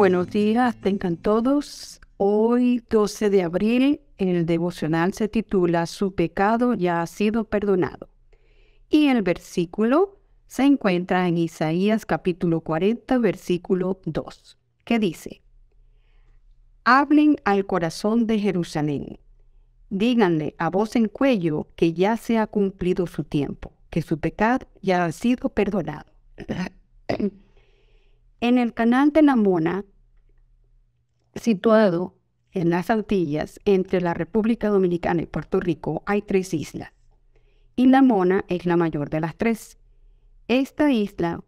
Buenos días, tengan todos. Hoy, 12 de abril, el devocional se titula Su pecado ya ha sido perdonado. Y el versículo se encuentra en Isaías capítulo 40, versículo 2, que dice, Hablen al corazón de Jerusalén, díganle a voz en cuello que ya se ha cumplido su tiempo, que su pecado ya ha sido perdonado. en el canal de la Mona, situado en las Antillas, entre la República Dominicana y Puerto Rico, hay tres islas. Y la Mona es la mayor de las tres. Esta isla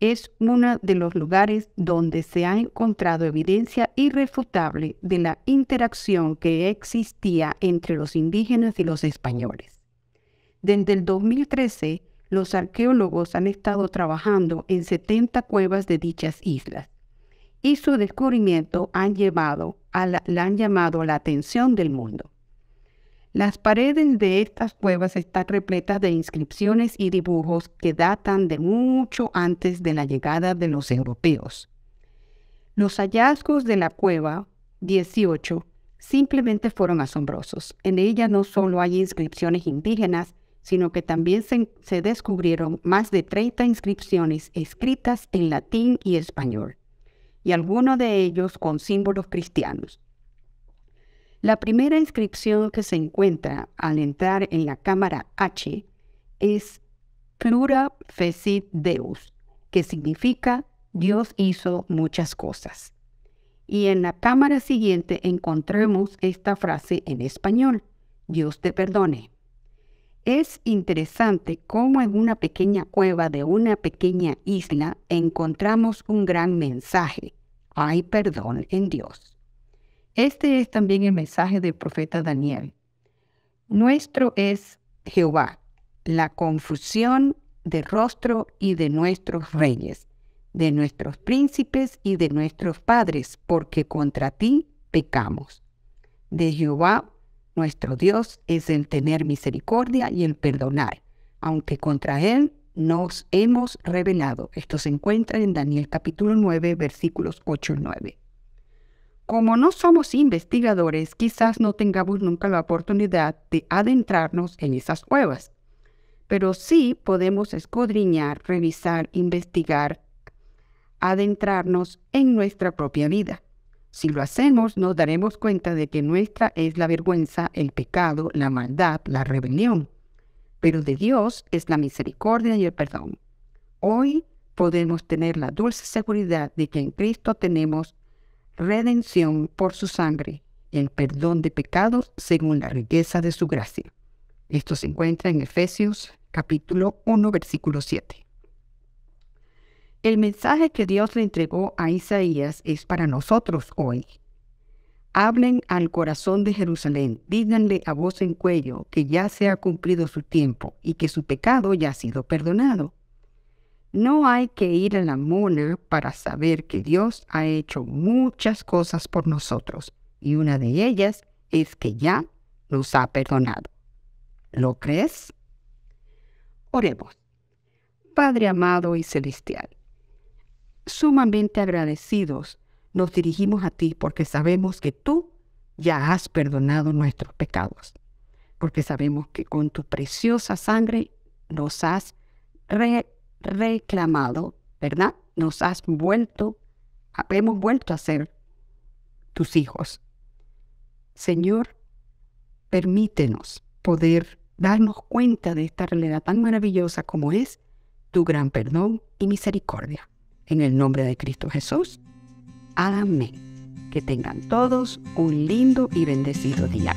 es uno de los lugares donde se ha encontrado evidencia irrefutable de la interacción que existía entre los indígenas y los españoles. Desde el 2013, los arqueólogos han estado trabajando en 70 cuevas de dichas islas y su descubrimiento han llevado la, han llamado la atención del mundo. Las paredes de estas cuevas están repletas de inscripciones y dibujos que datan de mucho antes de la llegada de los europeos. Los hallazgos de la cueva 18 simplemente fueron asombrosos. En ella no solo hay inscripciones indígenas, sino que también se, se descubrieron más de 30 inscripciones escritas en latín y español, y algunos de ellos con símbolos cristianos. La primera inscripción que se encuentra al entrar en la cámara H es Plura Fecit Deus, que significa Dios hizo muchas cosas. Y en la cámara siguiente encontremos esta frase en español, Dios te perdone. Es interesante cómo en una pequeña cueva de una pequeña isla encontramos un gran mensaje. Hay perdón en Dios. Este es también el mensaje del profeta Daniel. Nuestro es Jehová, la confusión de rostro y de nuestros reyes, de nuestros príncipes y de nuestros padres, porque contra ti pecamos. De Jehová, nuestro Dios, es el tener misericordia y el perdonar, aunque contra él nos hemos rebelado. Esto se encuentra en Daniel capítulo 9, versículos 8 y 9. Como no somos investigadores, quizás no tengamos nunca la oportunidad de adentrarnos en esas cuevas, pero sí podemos escudriñar, revisar, investigar, adentrarnos en nuestra propia vida. Si lo hacemos, nos daremos cuenta de que nuestra es la vergüenza, el pecado, la maldad, la rebelión, pero de Dios es la misericordia y el perdón. Hoy podemos tener la dulce seguridad de que en Cristo tenemos redención por su sangre, el perdón de pecados según la riqueza de su gracia. Esto se encuentra en Efesios capítulo 1, versículo 7. El mensaje que Dios le entregó a Isaías es para nosotros hoy. Hablen al corazón de Jerusalén, díganle a voz en cuello que ya se ha cumplido su tiempo y que su pecado ya ha sido perdonado. No hay que ir a la mona para saber que Dios ha hecho muchas cosas por nosotros y una de ellas es que ya nos ha perdonado. ¿Lo crees? Oremos. Padre amado y celestial, sumamente agradecidos nos dirigimos a ti porque sabemos que tú ya has perdonado nuestros pecados, porque sabemos que con tu preciosa sangre nos has re reclamado, ¿verdad? Nos has vuelto, hemos vuelto a ser tus hijos. Señor, permítenos poder darnos cuenta de esta realidad tan maravillosa como es tu gran perdón y misericordia. En el nombre de Cristo Jesús. Amén. Que tengan todos un lindo y bendecido día.